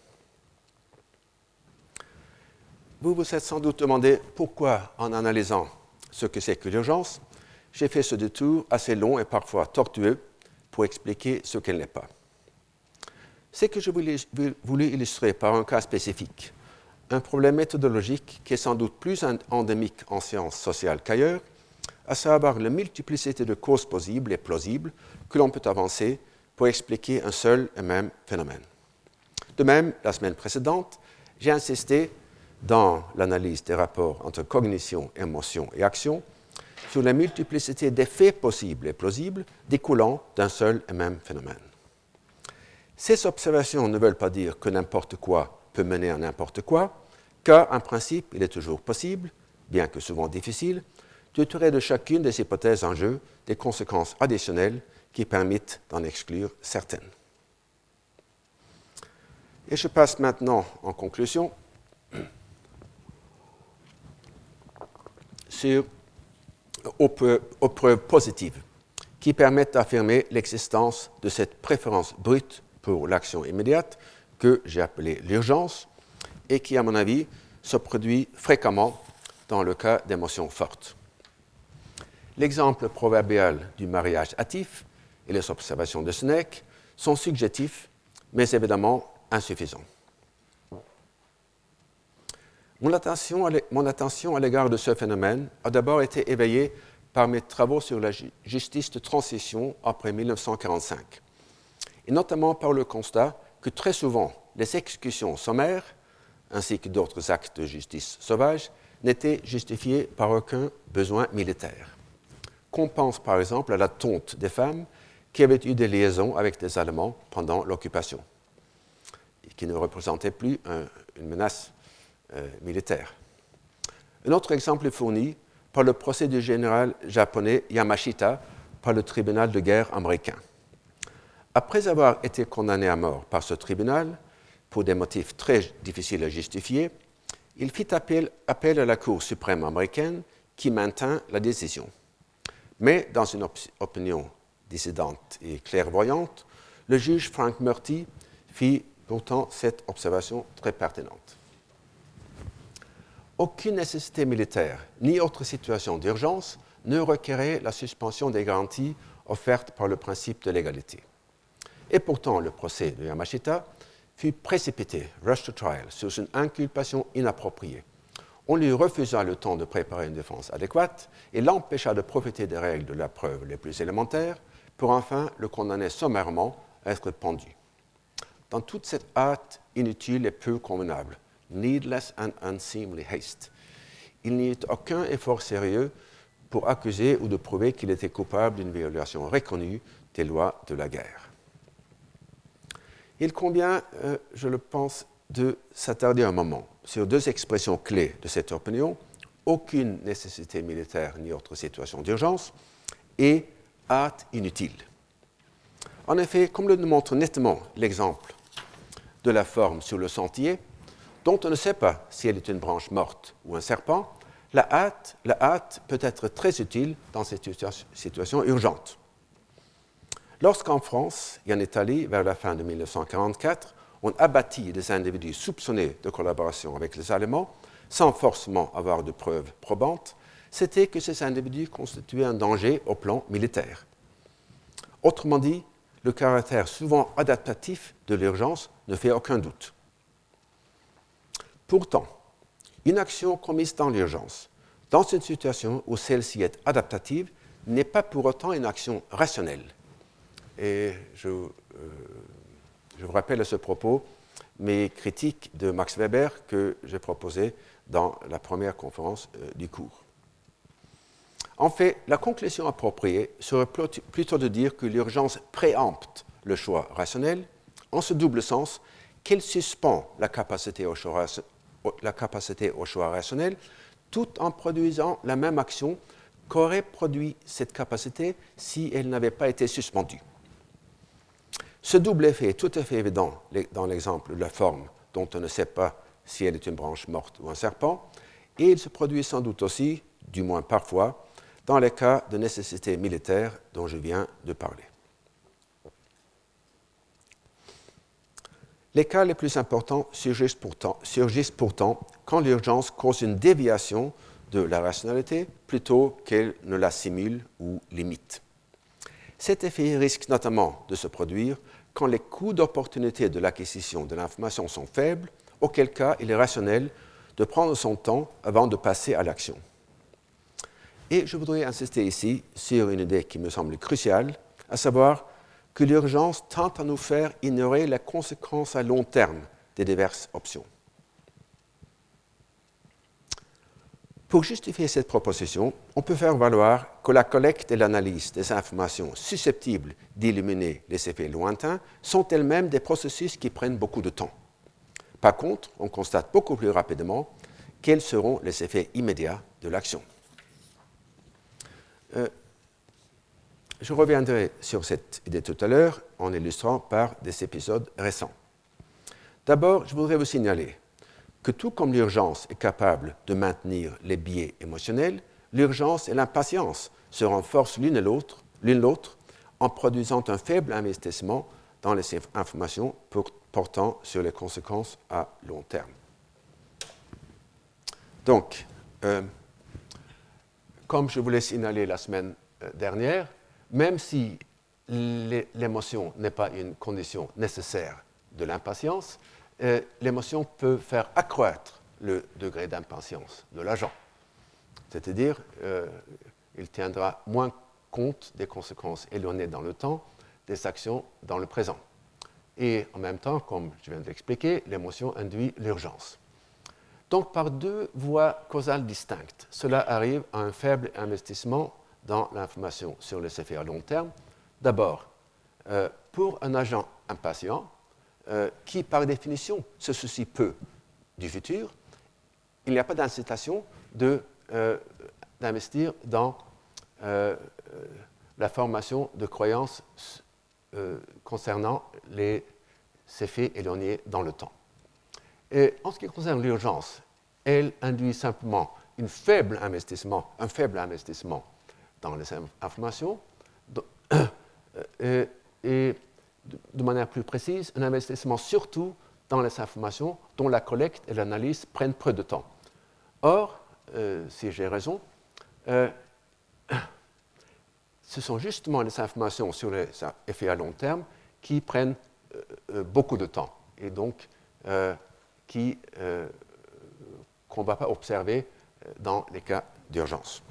Vous vous êtes sans doute demandé pourquoi, en analysant ce que c'est que l'urgence, j'ai fait ce détour assez long et parfois tortueux pour expliquer ce qu'elle n'est pas. C'est que je voulais illustrer par un cas spécifique un problème méthodologique qui est sans doute plus endémique en sciences sociales qu'ailleurs, à savoir la multiplicité de causes possibles et plausibles que l'on peut avancer pour expliquer un seul et même phénomène. De même, la semaine précédente, j'ai insisté dans l'analyse des rapports entre cognition, émotion et action sur la multiplicité d'effets possibles et plausibles découlant d'un seul et même phénomène. Ces observations ne veulent pas dire que n'importe quoi peut mener à n'importe quoi, car en principe, il est toujours possible, bien que souvent difficile, de tirer de chacune des hypothèses en jeu des conséquences additionnelles qui permettent d'en exclure certaines. Et je passe maintenant en conclusion sur, aux preuves positives qui permettent d'affirmer l'existence de cette préférence brute pour l'action immédiate que j'ai appelée l'urgence et qui, à mon avis, se produit fréquemment dans le cas d'émotions fortes. L'exemple proverbial du mariage hâtif et les observations de Snake sont subjectifs, mais évidemment insuffisants. Mon attention à l'égard de ce phénomène a d'abord été éveillée par mes travaux sur la justice de transition après 1945, et notamment par le constat que très souvent les exécutions sommaires, ainsi que d'autres actes de justice sauvage, n'étaient justifiés par aucun besoin militaire. Qu'on pense par exemple à la tonte des femmes qui avaient eu des liaisons avec des Allemands pendant l'occupation, et qui ne représentaient plus une menace euh, militaire. Un autre exemple est fourni par le procès du général japonais Yamashita par le tribunal de guerre américain. Après avoir été condamné à mort par ce tribunal, pour des motifs très difficiles à justifier, il fit appel, à la Cour suprême américaine qui maintint la décision. Mais dans une opinion dissidente et clairvoyante, le juge Frank Murty fit pourtant cette observation très pertinente. Aucune nécessité militaire ni autre situation d'urgence ne requérait la suspension des garanties offertes par le principe de l'égalité. Et pourtant, le procès de Yamashita fut précipité, rush to trial, sur une inculpation inappropriée. On lui refusa le temps de préparer une défense adéquate et l'empêcha de profiter des règles de la preuve les plus élémentaires pour enfin le condamner sommairement à être pendu. Dans toute cette hâte inutile et peu convenable, needless and unseemly haste, il n'y eut aucun effort sérieux pour accuser ou de prouver qu'il était coupable d'une violation reconnue des lois de la guerre. Il convient, euh, je le pense, de s'attarder un moment sur deux expressions clés de cette opinion aucune nécessité militaire ni autre situation d'urgence et hâte inutile. En effet, comme le montre nettement l'exemple de la forme sur le sentier, dont on ne sait pas si elle est une branche morte ou un serpent, la hâte, la hâte peut être très utile dans cette situation urgente. Lorsqu'en France et en Italie, vers la fin de 1944, on abattit des individus soupçonnés de collaboration avec les Allemands, sans forcément avoir de preuves probantes, c'était que ces individus constituaient un danger au plan militaire. Autrement dit, le caractère souvent adaptatif de l'urgence ne fait aucun doute. Pourtant, une action commise dans l'urgence, dans une situation où celle-ci est adaptative, n'est pas pour autant une action rationnelle. Et je, euh, vous rappelle à ce propos mes critiques de Max Weber que j'ai proposées dans la première conférence euh, du cours. En fait, la conclusion appropriée serait plutôt de dire que l'urgence préempte le choix rationnel, en ce double sens qu'elle suspend la capacité au choix, rationnel tout en produisant la même action qu'aurait produit cette capacité si elle n'avait pas été suspendue. Ce double effet est tout à fait évident dans l'exemple de la forme dont on ne sait pas si elle est une branche morte ou un serpent, et il se produit sans doute aussi, du moins parfois, dans les cas de nécessité militaire dont je viens de parler. Les cas les plus importants surgissent pourtant, quand l'urgence cause une déviation de la rationalité plutôt qu'elle ne la simule ou limite. Cet effet risque notamment de se produire quand les coûts d'opportunité de l'acquisition de l'information sont faibles, auquel cas il est rationnel de prendre son temps avant de passer à l'action. Et je voudrais insister ici sur une idée qui me semble cruciale, à savoir que l'urgence tente à nous faire ignorer les conséquences à long terme des diverses options. Pour justifier cette proposition, on peut faire valoir que la collecte et l'analyse des informations susceptibles d'illuminer les effets lointains sont elles-mêmes des processus qui prennent beaucoup de temps. Par contre, on constate beaucoup plus rapidement quels seront les effets immédiats de l'action. Euh, je reviendrai sur cette idée tout à l'heure en illustrant par des épisodes récents. D'abord, je voudrais vous signaler que tout comme l'urgence est capable de maintenir les biais émotionnels, l'urgence et l'impatience se renforcent l'une l'autre, l'une l'autre, en produisant un faible investissement dans les informations portant sur les conséquences à long terme. Donc, euh, comme je vous l'ai signalé la semaine euh, dernière, même si l'émotion n'est pas une condition nécessaire de l'impatience, euh, l'émotion peut faire accroître le degré d'impatience de l'agent. C'est-à-dire, euh, il tiendra moins compte des conséquences éloignées dans le temps des actions dans le présent. Et en même temps, comme je viens d'expliquer, l'émotion induit l'urgence. Donc, par deux voies causales distinctes, cela arrive à un faible investissement dans l'information sur les effets à long terme. D'abord, euh, pour un agent impatient, euh, qui, par définition, se soucie peu du futur, il n'y a pas d'incitation euh, d'investir dans la formation de croyances concernant les effets éloignés dans le temps. Et en ce qui concerne l'urgence, elle induit simplement faible investissement, un faible investissement dans les informations et de manière plus précise, un investissement surtout dans les informations dont la collecte et l'analyse prennent peu de temps. Or, euh, si j'ai raison, euh, ce sont justement les informations sur les effets à long terme qui prennent euh, beaucoup de temps et donc qui, qu'on ne va pas observer dans les cas d'urgence.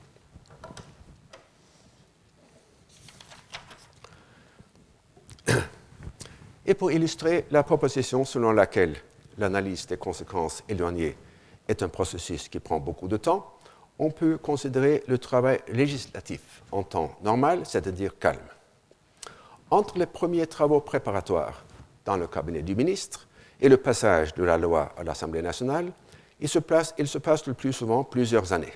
Et pour illustrer la proposition selon laquelle l'analyse des conséquences éloignées est un processus qui prend beaucoup de temps, on peut considérer le travail législatif en temps normal, c'est-à-dire calme. Entre les premiers travaux préparatoires dans le cabinet du ministre et le passage de la loi à l'Assemblée nationale, il se, il se passe le plus souvent plusieurs années.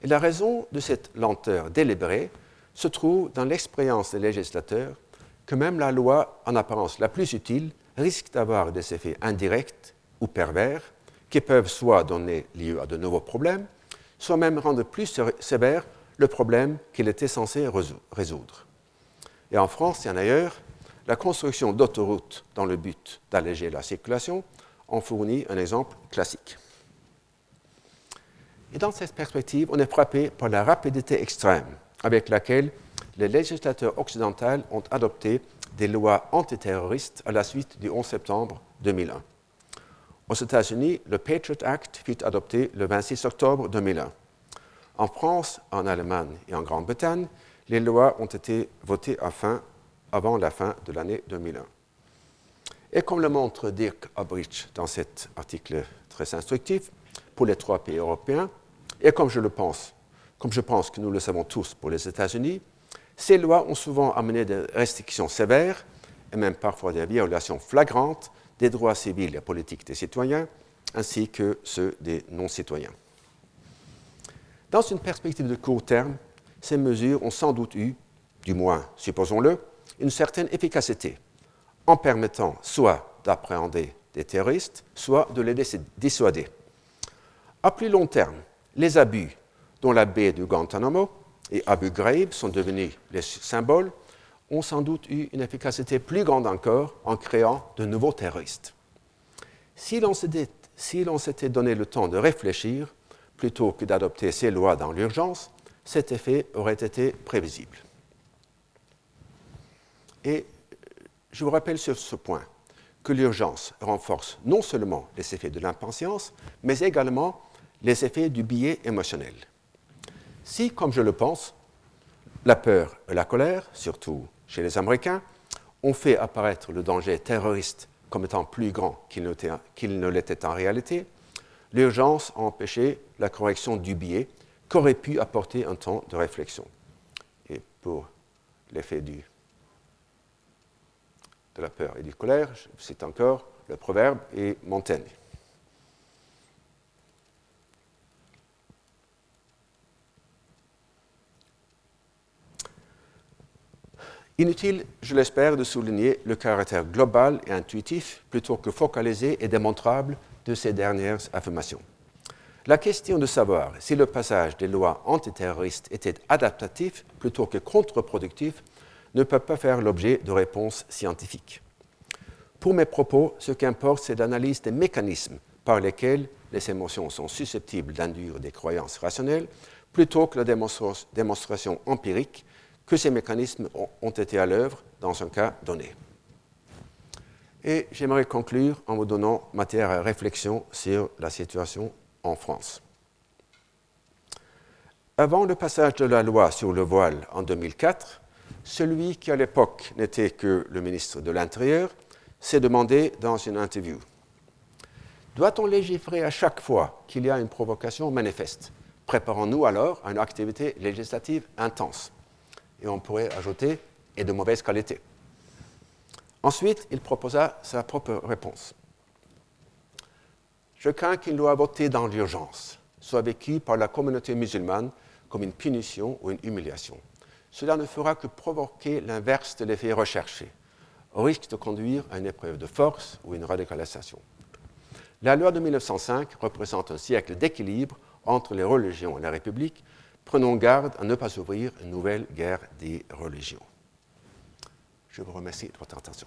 Et la raison de cette lenteur délibérée se trouve dans l'expérience des législateurs que même la loi en apparence la plus utile risque d'avoir des effets indirects ou pervers qui peuvent soit donner lieu à de nouveaux problèmes, soit même rendre plus sévère le problème qu'il était censé résoudre. Et en France et en ailleurs, la construction d'autoroutes dans le but d'alléger la circulation en fournit un exemple classique. Et dans cette perspective, on est frappé par la rapidité extrême avec laquelle les législateurs occidentaux ont adopté des lois antiterroristes à la suite du 11 septembre 2001. Aux États-Unis, le Patriot Act fut adopté le 26 octobre 2001. En France, en Allemagne et en Grande-Bretagne, les lois ont été votées avant la fin de l'année 2001. Et comme le montre Dirk Abrich dans cet article très instructif, pour les trois pays européens, et comme je le pense, comme je pense que nous le savons tous pour les États-Unis, ces lois ont souvent amené des restrictions sévères et même parfois des violations flagrantes des droits civils et politiques des citoyens, ainsi que ceux des non-citoyens. Dans une perspective de court terme, ces mesures ont sans doute eu, du moins supposons-le, une certaine efficacité, en permettant soit d'appréhender des terroristes, soit de les dissuader. À plus long terme, les abus, dont la baie du Guantanamo et Abu Ghraib sont devenus les symboles, ont sans doute eu une efficacité plus grande encore en créant de nouveaux terroristes. Si l'on s'était donné le temps de réfléchir, plutôt que d'adopter ces lois dans l'urgence, cet effet aurait été prévisible. Et je vous rappelle sur ce point que l'urgence renforce non seulement les effets de l'impatience, mais également les effets du biais émotionnel. Si, comme je le pense, la peur et la colère, surtout chez les Américains, ont fait apparaître le danger terroriste comme étant plus grand qu'il ne l'était en réalité, l'urgence a empêché la correction du biais qu'aurait pu apporter un temps de réflexion. Et pour l'effet de la peur et du colère, c'est encore le proverbe et Montaigne. Inutile, je l'espère, de souligner le caractère global et intuitif plutôt que focalisé et démontrable de ces dernières affirmations. La question de savoir si le passage des lois antiterroristes était adaptatif plutôt que contre-productif ne peut pas faire l'objet de réponses scientifiques. Pour mes propos, ce qui importe, c'est l'analyse des mécanismes par lesquels les émotions sont susceptibles d'induire des croyances rationnelles plutôt que la démonstration empirique que ces mécanismes ont été à l'œuvre dans un cas donné. Et j'aimerais conclure en vous donnant matière à réflexion sur la situation en France. Avant le passage de la loi sur le voile en 2004, celui qui à l'époque n'était que le ministre de l'Intérieur s'est demandé dans une interview Doit-on légiférer à chaque fois qu'il y a une provocation manifeste? Préparons-nous alors à une activité législative intense et on pourrait ajouter et de mauvaise qualité. Ensuite, il proposa sa propre réponse. Je crains qu'il doit voter dans l'urgence soit vécu par la communauté musulmane comme une punition ou une humiliation. Cela ne fera que provoquer l'inverse de l'effet recherché, au risque de conduire à une épreuve de force ou une radicalisation. La loi de 1905 représente un siècle d'équilibre entre les religions et la République, prenons garde à ne pas ouvrir une nouvelle guerre des religions. Je vous remercie de votre attention.